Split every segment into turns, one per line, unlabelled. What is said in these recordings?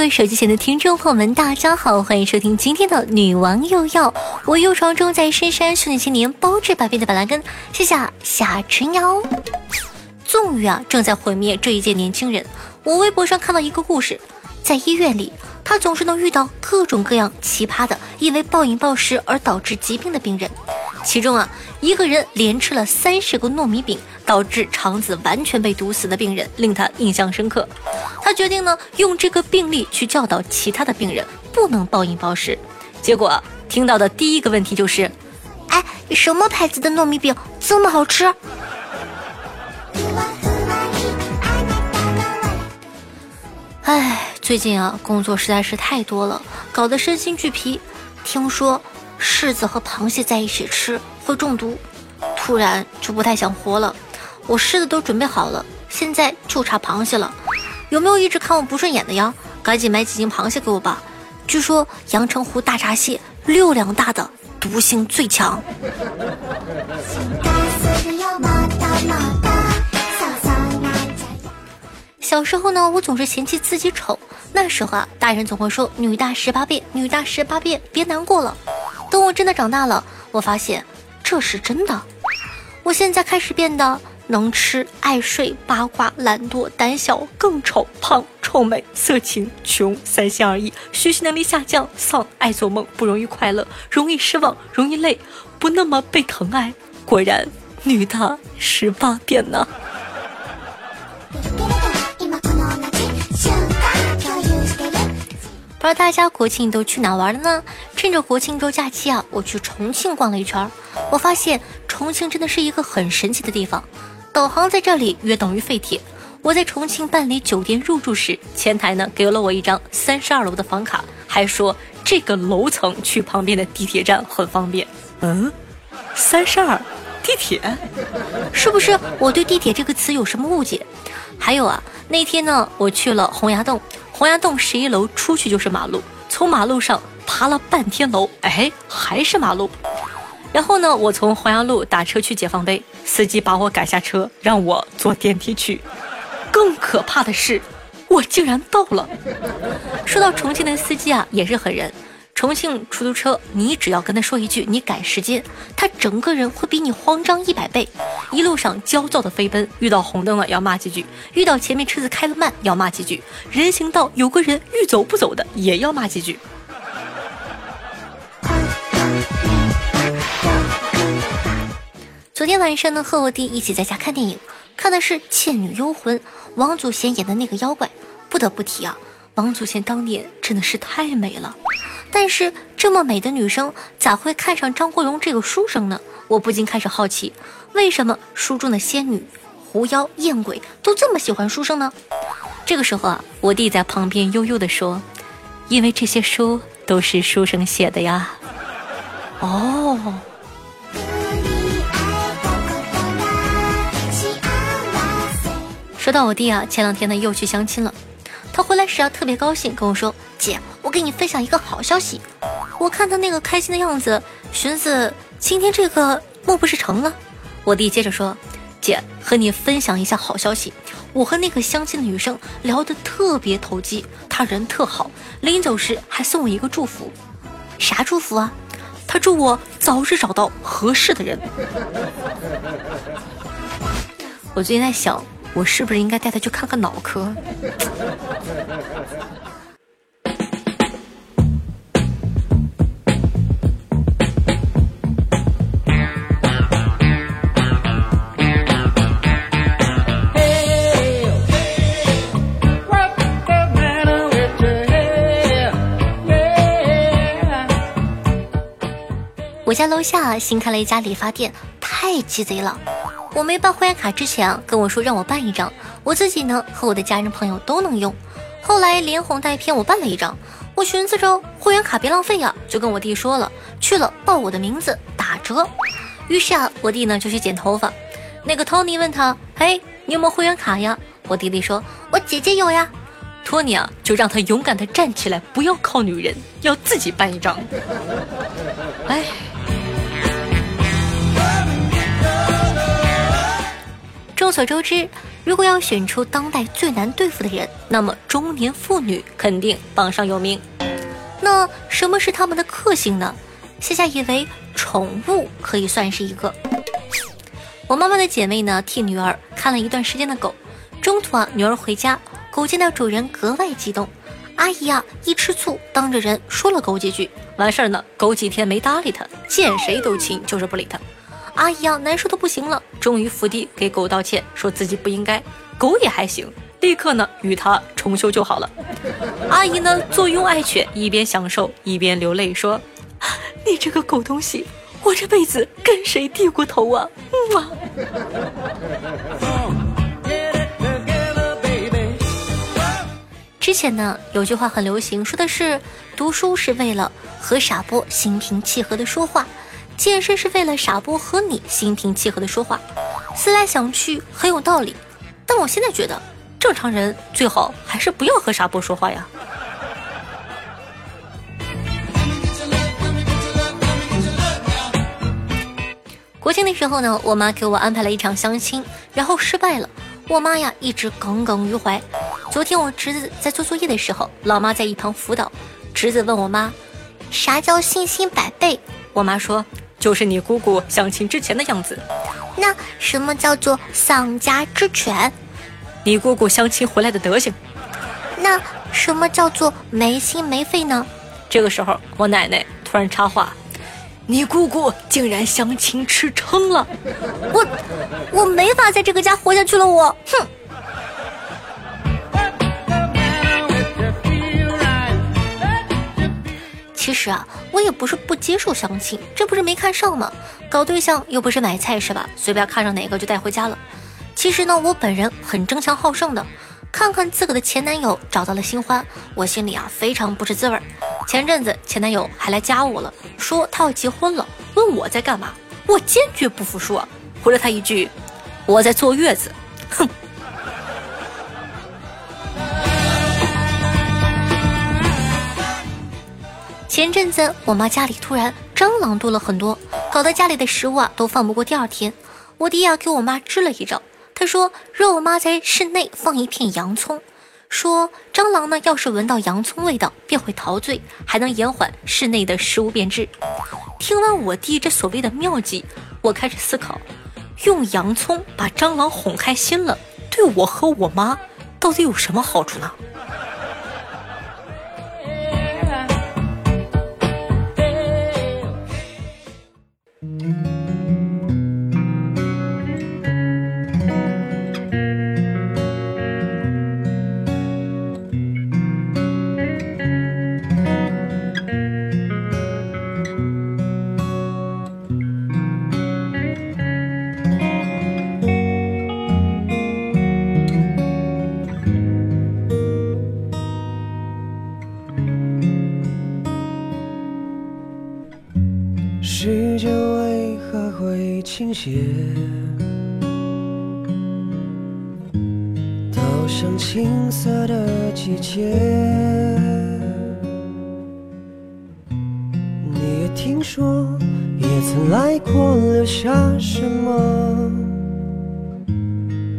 各位手机前的听众朋友们，大家好，欢迎收听今天的女王又要。我又床中在深山修炼千年，包治百病的板蓝根，谢谢夏春瑶。纵欲啊，正在毁灭这一届年轻人。我微博上看到一个故事，在医院里，他总是能遇到各种各样奇葩的，因为暴饮暴食而导致疾病的病人。其中啊，一个人连吃了三十个糯米饼，导致肠子完全被堵死的病人，令他印象深刻。他决定呢，用这个病例去教导其他的病人不能暴饮暴食。结果听到的第一个问题就是：“哎，什么牌子的糯米饼这么好吃？”唉，最近啊，工作实在是太多了，搞得身心俱疲。听说柿子和螃蟹在一起吃会中毒，突然就不太想活了。我柿子都准备好了，现在就差螃蟹了。有没有一直看我不顺眼的呀？赶紧买几斤螃蟹给我吧。据说阳澄湖大闸蟹六两大的，毒性最强。
進化するよもっともっとそうそうなんじゃ
小時候呢，我总是嫌弃自己丑。那时候啊，大人总会说“女大十八变，女大十八变”，别难过了。 等我真的长大了，我发现这是真的。我现在开始变得能吃、爱睡、八卦、懒惰、胆小、更丑、胖、臭美、色情、穷、三心二意、学习能力下降、丧、爱做梦、不容易快乐、容易失望、容易累、不那么被疼爱。果然，女大十八变呢。不知道大家国庆都去哪玩了呢？趁着国庆周假期啊，我去重庆逛了一圈儿，我发现重庆真的是一个很神奇的地方。导航在这里约等于废铁。我在重庆办理酒店入住时，前台呢给了我一张三十二楼的房卡，还说这个楼层去旁边的地铁站很方便。嗯，三十二，地铁，是不是我对地铁这个词有什么误解？还有啊，那天呢，我去了洪崖洞，洪崖洞十一楼出去就是马路，从马路上爬了半天楼，哎，还是马路。然后呢，我从洪崖路打车去解放碑，司机把我赶下车，让我坐电梯去。更可怕的是，我竟然到了。说到重庆的司机啊，也是狠人。重庆出租车，你只要跟他说一句“你赶时间”，他整个人会比你慌张一百倍。一路上焦躁的飞奔，遇到红灯了要骂几句，遇到前面车子开的慢要骂几句，人行道有个人欲走不走的也要骂几句。昨天晚上呢，和我弟一起在家看电影，看的是《倩女幽魂》，王祖贤演的那个妖怪。不得不提啊，王祖贤当年真的是太美了。但是这么美的女生，咋会看上张国荣这个书生呢？我不禁开始好奇，为什么书中的仙女、狐妖、艳鬼都这么喜欢书生呢？这个时候啊，我弟在旁边悠悠地说：“因为这些书都是书生写的呀。”哦。说到我弟啊，前两天呢又去相亲了。他回来时啊特别高兴，跟我说：“姐，我给你分享一个好消息。”我看他那个开心的样子，寻思今天这个莫不是成了？我弟接着说：“姐，和你分享一下好消息，我和那个相亲的女生聊得特别投机，她人特好，临走时还送我一个祝福。啥祝福啊？她祝我早日找到合适的人。”我最近在想。我是不是应该带他去看看脑科？我家楼下新开了一家理发店，太鸡贼了！我没办会员卡之前啊，跟我说让我办一张，我自己呢和我的家人朋友都能用。后来连哄带骗我办了一张，我寻思着会员卡别浪费呀，就跟我弟说了，去了报我的名字打折。于是啊，我弟呢就去剪头发。那个托尼问他：“嘿，你有没有会员卡呀？”我弟弟说：“我姐姐有呀。”托尼啊，就让他勇敢的站起来，不要靠女人，要自己办一张。哎。众所周知，如果要选出当代最难对付的人，那么中年妇女肯定榜上有名。那什么是他们的克星呢？夏夏以为宠物可以算是一个。我妈妈的姐妹呢，替女儿看了一段时间的狗，中途啊，女儿回家，狗见到主人格外激动，阿姨啊一吃醋，当着人说了狗几句，完事儿呢，狗几天没搭理她，见谁都亲，就是不理她。阿姨啊，难受的不行了，终于伏地给狗道歉，说自己不应该。狗也还行，立刻呢与他重修就好了。阿姨呢坐拥爱犬，一边享受一边流泪说：“你这个狗东西，我这辈子跟谁低过头啊？”嗯啊。之前呢有句话很流行，说的是读书是为了和傻波心平气和的说话。健身是为了傻波和你心平气和的说话，思来想去很有道理，但我现在觉得正常人最好还是不要和傻波说话呀。国庆的时候呢，我妈给我安排了一场相亲，然后失败了，我妈呀一直耿耿于怀。昨天我侄子在做作业的时候，老妈在一旁辅导，侄子问我妈，啥叫信心百倍？我妈说。就是你姑姑相亲之前的样子。
那什么叫做丧家之犬？
你姑姑相亲回来的德行。
那什么叫做没心没肺呢？
这个时候，我奶奶突然插话：“你姑姑竟然相亲吃撑了，
我我没法在这个家活下去了，我哼。”
其实啊，我也不是不接受相亲，这不是没看上吗？搞对象又不是买菜是吧？随便看上哪个就带回家了。其实呢，我本人很争强好胜的，看看自个的前男友找到了新欢，我心里啊非常不是滋味。前阵子前男友还来加我了，说他要结婚了，问我在干嘛，我坚决不服输啊，回了他一句，我在坐月子。前阵子我妈家里突然蟑螂多了很多，搞得家里的食物啊都放不过第二天。我弟啊给我妈支了一招，他说让我妈在室内放一片洋葱，说蟑螂呢要是闻到洋葱味道便会陶醉，还能延缓室内的食物变质。听完我弟这所谓的妙计，我开始思考，用洋葱把蟑螂哄开心了，对我和我妈到底有什么好处呢？倾斜，都像青涩的季节。你也听说，也曾来过，留下什么？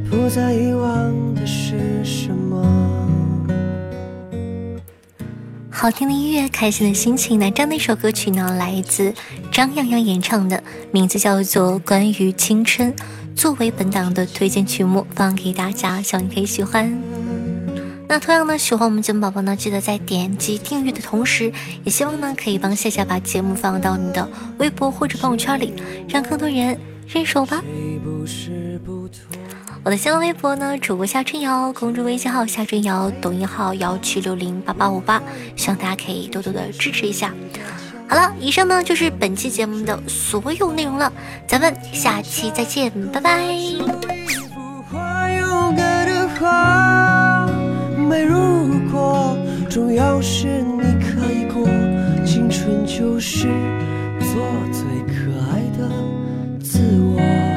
不再遗忘好听的音乐，开心的心情。那这样的一首歌曲呢，来自张阳阳演唱的，名字叫做《关于青春》，作为本档的推荐曲目放给大家，希望你可以喜欢。那同样呢，喜欢我们节目宝宝呢，记得在点击订阅的同时，也希望呢可以帮夏夏把节目放到你的微博或者朋友圈里，让更多人认识我吧。我的新浪微博呢，主播夏春瑶，公众微信号夏春瑶，抖音号幺七六零八八五八，希望大家可以多多的支持一下。好了，以上呢就是本期节目的所有内容了，咱们下期再见，拜拜。美如
重要是你可以过，青春就是做最可爱的自我。